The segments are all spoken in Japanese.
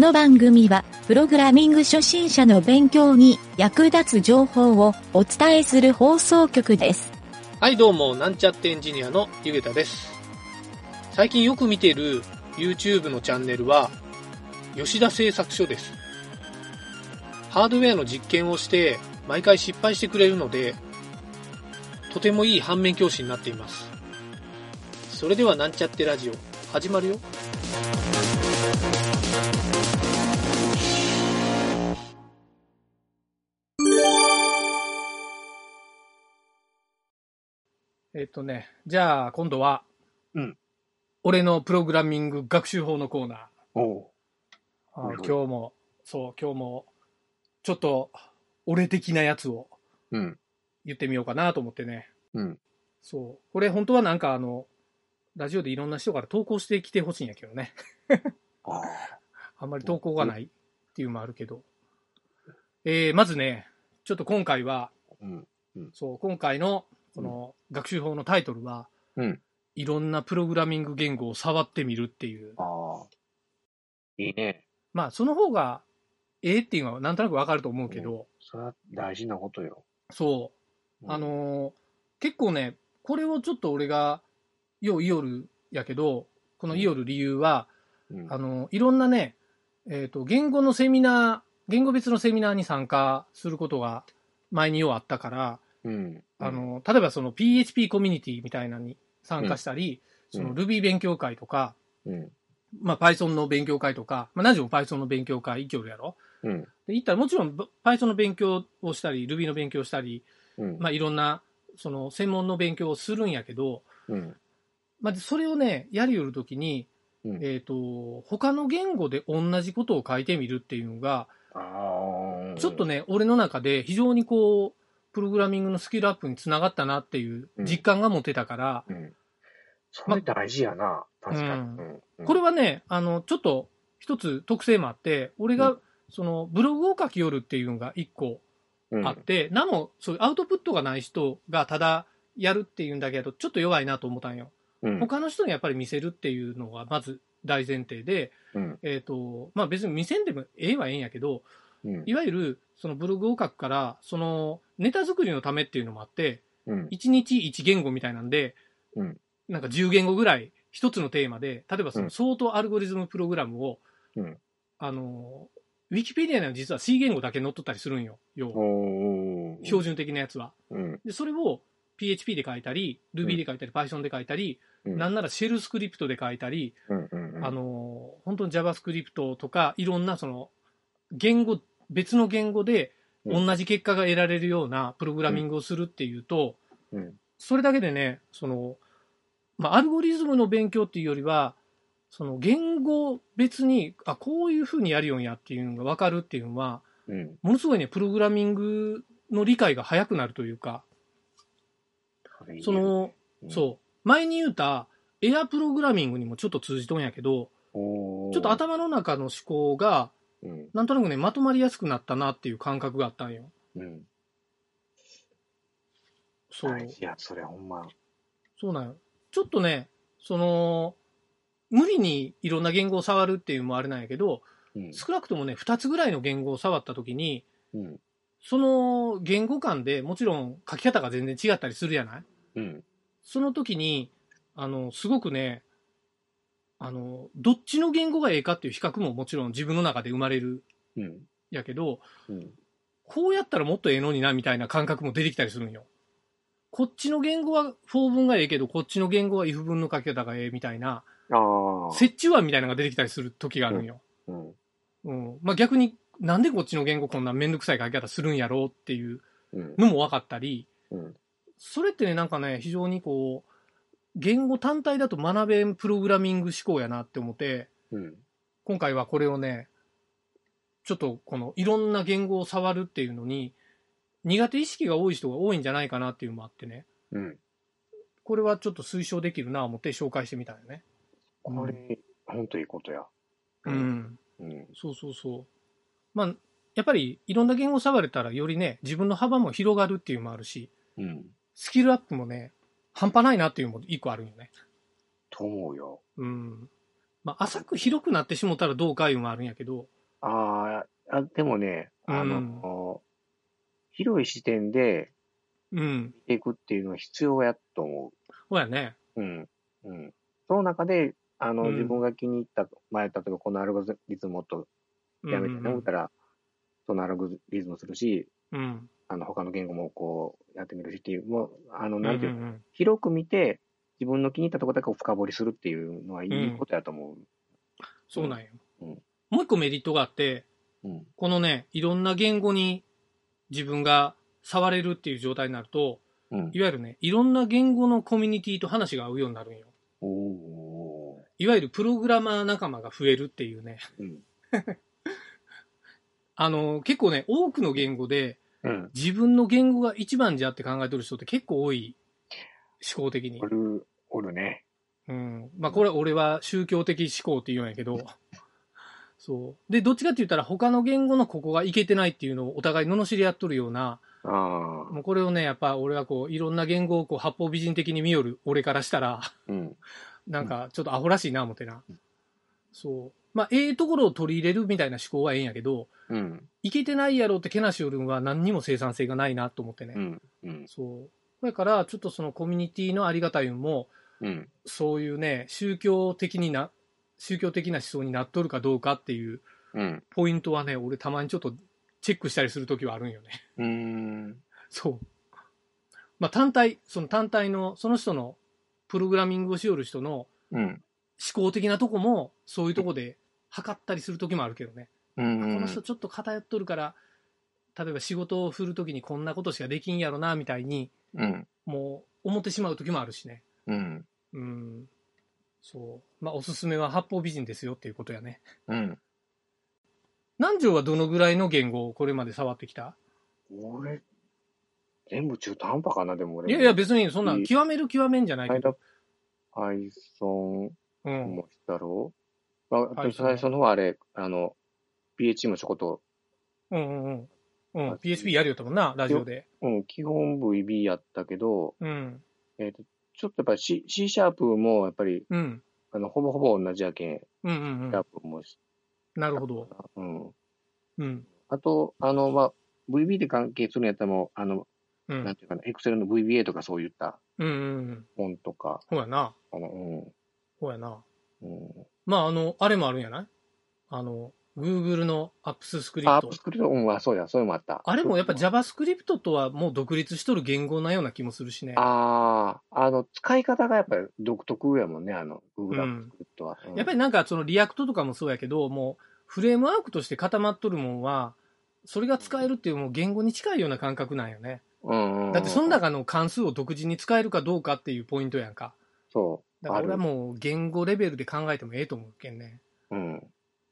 この番組は、プログラミング初心者の勉強に役立つ情報をお伝えする放送局です。はい、どうも、なんちゃってエンジニアのゆげたです。最近よく見てる YouTube のチャンネルは、吉田製作所です。ハードウェアの実験をして、毎回失敗してくれるので、とてもいい反面教師になっています。それではなんちゃってラジオ、始まるよ。えっとね、じゃあ今度は、うん俺のプログラミング学習法のコーナー。おうあはいはい今日も、そう、今日も、ちょっと、俺的なやつをうん。言ってみようかなと思ってね。うん。そう。これ本当はなんかあの、ラジオでいろんな人から投稿してきてほしいんやけどね。ああ。あんまり投稿がないっていうのもあるけど。えー、まずね、ちょっと今回は、うん。そう、今回の、この学習法のタイトルは、うん。いろんなプログラミング言語を触ってみるっていう。ああ。いいね。まあ、その方が、ええっていうのはなんとなくわかると思うけど、それは大事なことよ。そう。あ、のー結構ね、これをちょっと俺が、ようイオルやけど、このイオル理由は、うん、あの、いろんなね、えっ、と、言語のセミナー、言語別のセミナーに参加することが前にようあったから、うん。あ、の、例えばその PHP コミュニティみたいなのに参加したり、うんその Ruby 勉強会とか、うん。まあ Python の勉強会とか、まあ何時も Python の勉強会、イキョルやろ？うん。で、行ったらもちろん Python の勉強をしたり、Ruby の勉強をしたり、うん。まあいろんな、その専門の勉強をするんやけど、うん。まあそれをね、やりよるときに、うん。えっ、と、他の言語で同じことを書いてみるっていうのが。ちょっとね、俺の中で非常にこう、プログラミングのスキルアップにつながったなっていう実感が持てたから、うん。それ大事やな。確かに。うんうん。これはね、あの、ちょっと一つ特性もあって、俺がうんそのブログを書きよるっていうのが一個うん、あって、なもそういうアウトプットがない人がただやるっていうんだけど、ちょっと弱いなと思ったんよ。うん。他の人にやっぱり見せるっていうのがまず大前提で、うん。えっ、と、まあ別に見せんでもええはええんやけど、うん。いわゆるそのブログを書くから、そのネタ作りのためっていうのもあって、うん。1日1言語みたいなんで、うんなんか10言語ぐらい一つのテーマで、例えばそうのん相当アルゴリズムプログラムを、うんあの、ウィキペディアには実は C 言語だけ載っとったりするんよ。要標準的なやつは。うん。で、それを PHP で書いたり、Ruby で書いたり、Python で書いたり、うん。なんならシェルスクリプトで書いたり、うん。うん。うんあ、の、本当に JavaScript とか、いろんなその、言語、別の言語でうん同じ結果が得られるようなプログラミングをするっていうと、うん。それだけでね、その、まあ、アルゴリズムの勉強っていうよりは、その言語別に、あ、こういうふうにやるよんやっていうのが分かるっていうのは、うん。ものすごいね、プログラミングの理解が早くなるというか、その、そう、前に言うた、エアプログラミングにもちょっと通じとんやけど、うん。ちょっと頭の中の思考が、うん。なんとなくね、まとまりやすくなったなっていう感覚があったんよ。うん。そう。大事や、それほんま。そうなんよ。ちょっとね、その、無理にいろんな言語を触るっていうのもあれなんやけど、うん。少なくともね、2つぐらいの言語を触ったときに、うん。その言語間でもちろん書き方が全然違ったりするじゃない？うん。その時に、あの、すごくね、あの、どっちの言語がええかっていう比較ももちろん自分の中で生まれるうん。やけど、うん。こうやったらもっとええのになみたいな感覚も出てきたりするんよ。こっちの言語は for 文がええけど、こっちの言語は if 文の書き方がええみたいな、ああ。折衷案みたいなのが出てきたりする時があるんよ。うん。うん。まあ逆になんでこっちの言語こんなめんどくさい書き方するんやろうっていううん。のも分かったり、うん。それってね、なんかね、非常にこう、言語単体だと学べんプログラミング思考やなって思って、うん。今回はこれをね、ちょっとこのいろんな言語を触るっていうのに、苦手意識が多い人が多いんじゃないかなっていうのもあってね、うん。これはちょっと推奨できるなと思って紹介してみたよね。これ、ほんといいことや。う。ん。うん。そうそうそう。まあ、やっぱりいろんな言語触れたらよりね、自分の幅も広がるっていうのもあるし、うん。スキルアップもね、半端ないなっていうのも一個あるよね。と思うよ。うん。まあ、浅く広くなってしもたらどうかいうのもあるんやけど、あーあ、でもね、あの、広い視点でうん。見ていくっていうのは必要やと思そうやね。う。うん。うん。その中で、あの、うん自分が気に入った、前、例えばこのアルゴリズムもっとうんやめてね、思ったら、そのアルゴリズムするし、うん。あの、他の言語もこう、やってみるしっていう、もう、あの、なんていうの、うんうん広く見て、自分の気に入ったところだけを深掘りするっていうのはいいことやと思う。そうなんよ。うんもう一個メリットがあって、うん。このね、いろんな言語に自分が触れるっていう状態になると、うん。いわゆるね、いろんな言語のコミュニティと話が合うようになるんよ。いわゆるプログラマー仲間が増えるっていうね。あの、結構ね、多くの言語でうん。自分の言語が一番じゃって考えてる人って結構多い。思考的にお。る、おるね。うん。まあこれ俺は宗教的思考って言うんやけど。そう。で、どっちかって言ったら他の言語のここがいけてないっていうのをお互い罵り合っとるような、ああ。もうこれをね、やっぱ俺はこう、いろんな言語をこう、八方美人的に見よる俺からしたら、うん。なんかちょっとアホらしいな思ってな。そう。まあ、ええところを取り入れるみたいな思考はええんやけど、うん。いけてないやろってけなしよるんは何にも生産性がないなと思ってね。うん。うん。そう。だから、ちょっとそのコミュニティのありがたい運も、うん。そういうね、宗教的にな、宗教的な思想になっとるかどうかっていううん。ポイントはね、俺たまにちょっとチェックしたりするときはあるんよね。うーん。そう。まあ単体、その単体の、その人のプログラミングをしよる人のうん。思考的なとこも、そういうとこで測ったりするときもあるけどね。うこんの人ちょっと偏っとるから、例えば仕事を振るときにこんなことしかできんやろな、みたいに、うん。もう思ってしまうときもあるしね。うん。うん。そう。まあおすすめは八方美人ですよっていうことやね。うん。南條はどのぐらいの言語をこれまで触ってきた？俺、全部中途半端かな、でも俺。いやいや、別にそんな極める極めんじゃないけど。Python うん。たろ？う、まあ、最初の方はあれ、あの、PHP もちょこっと、うんうんうん。うん。PSP やるよったもんな、ラジオで。うん、基本 VB やったけど、うん。えっ、と、ちょっとやっぱり C, C シャープもやっぱり、うん。あの、ほぼほぼ同じやけん、うんうんうシャーん。プもし、なるほど。うん。うん。あと、あの、まあ、VB で関係するんやったらもう、あの、うん。なんていうかな、Excel の VBA とかそういったうん。本とか、ほうやな。あの、うん、ほうやな。うん。まあ、あの、あれもあるんやない？あの、Google の Apps スクリプトップ。スクリプト、うん、あ、そうや、そういうのもあった。あれもやっぱ JavaScript とはもう独立しとる言語なような気もするしね。ああ、あの、使い方がやっぱり独特やもんね、あの、Google うん Apps Script は。うんやっぱりなんかその React とかもそうやけど、もうフレームワークとして固まっとるもんは、それが使えるっていうもう言語に近いような感覚なんよね。うんうん、だってその中の関数を独自に使えるかどうかっていうポイントやんか。そう。だから俺はう。もう言語レベルで考えてもええと思うけんね。うん。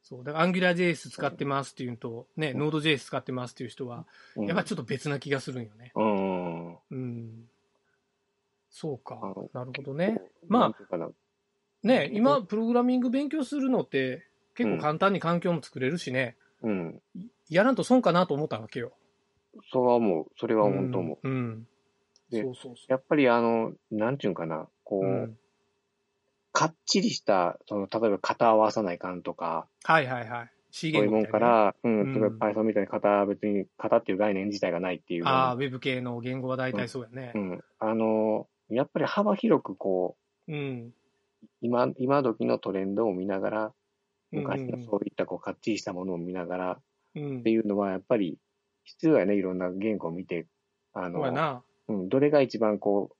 そう。だから AngularJS 使ってますっていうのと、ね、うん Node.js 使ってますっていう人は、うんやっぱちょっと別な気がするんよね。うん。うん。そうか。なるほどね。まあね、今、プログラミング勉強するのって、結構簡単に環境も作れるしね、うん。やらんと損かなと思ったわけよ。そうは思う。それは本当思う。うん。うん。でそうそうそやっぱりあの、なんていうんかな、こう。う、うん。かっちりした、その、例えば型合わさないかんとか、はいはいはい。C そういうもんから、うん、うん例えば Python みたいに型、別に型っていう概念自体がないっていうのああ、ウェブ系の言語は大体そうやねう。ん。あの、やっぱり幅広くこう、うん。今、今時のトレンドを見ながら、昔うんのそういったこう、かっちりしたものを見ながら、うんって。いうのは、やっぱり必要やね、いろんな言語を見て、あの、そうやな。うん、どれが一番こう、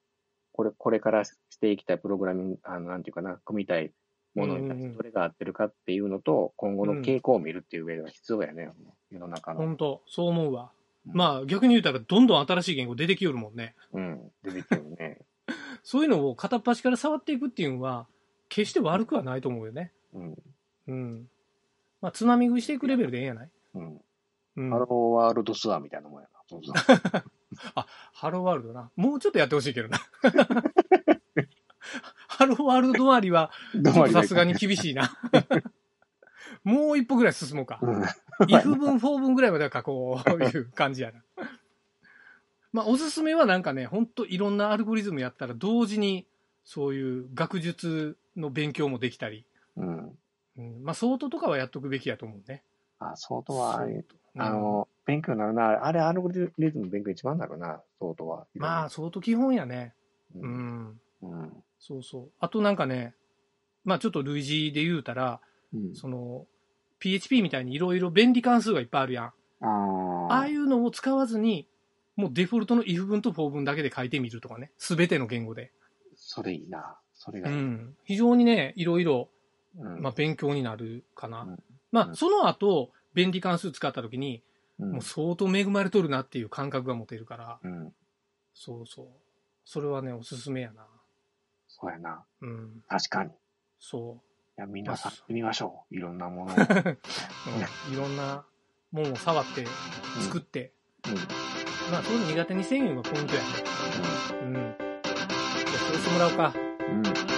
これ、これからしていきたいプログラミング、あの、なんていうかな、組みたいものに対してどれが合ってるかっていうのと、今後の傾向を見るっていう上では必要やね、世の中の。本当そう思うわ。うんまあ逆に言うたらどんどん新しい言語出てきよるもんね。うん、出てきてるね。そういうのを片っ端から触っていくっていうのは、決して悪くはないと思うよね。うん、うん。まあ津波食いしていくレベルでええんやない？うん。うん。ハローワールドツアーみたいなもんやな。そうそう。ハローワールドな。もうちょっとやってほしいけどな。ハローワールド止まりは、さすがに厳しいな。もう一歩ぐらい進もうか。うん。if 分、4分ぐらいまでは書こういう感じやな。まあ、おすすめはなんかね、ほんといろんなアルゴリズムやったら同時に、そういう学術の勉強もできたり、うん。うん。まあ、相当とかはやっとくべきやと思うね。あ、相当は、あの、勉強になるな。あれ、アルゴリズム勉強一番なるな、相当は。うんまあ、相当基本やね。う。うんん。うん。そうそう。あとなんかね、まあちょっと類似で言うたら、うん。その、PHP みたいにいろいろ便利関数がいっぱいあるやん。ああ。ああいうのを使わずに、もうデフォルトの if 文と for 文だけで書いてみるとかね。すべての言語で。それいいな。それがいい。うん。非常にね、いろいろ、うん。まあ勉強になるかな。うんまあ、うんその後、便利関数使った時に、うんもう相当恵まれとるなっていう感覚が持てるから、うん。そうそう。それはね、おすすめやな。そうやな。うん。確かに。いそや、皆さんまあ、見ましょう。いろんなものを。う。うん、いろんなもんを触って、作って、うん。うん。まあ、そういうの苦手にせんいうのがポイントやね。うん。じゃあ、そうしてもらおうか。うん。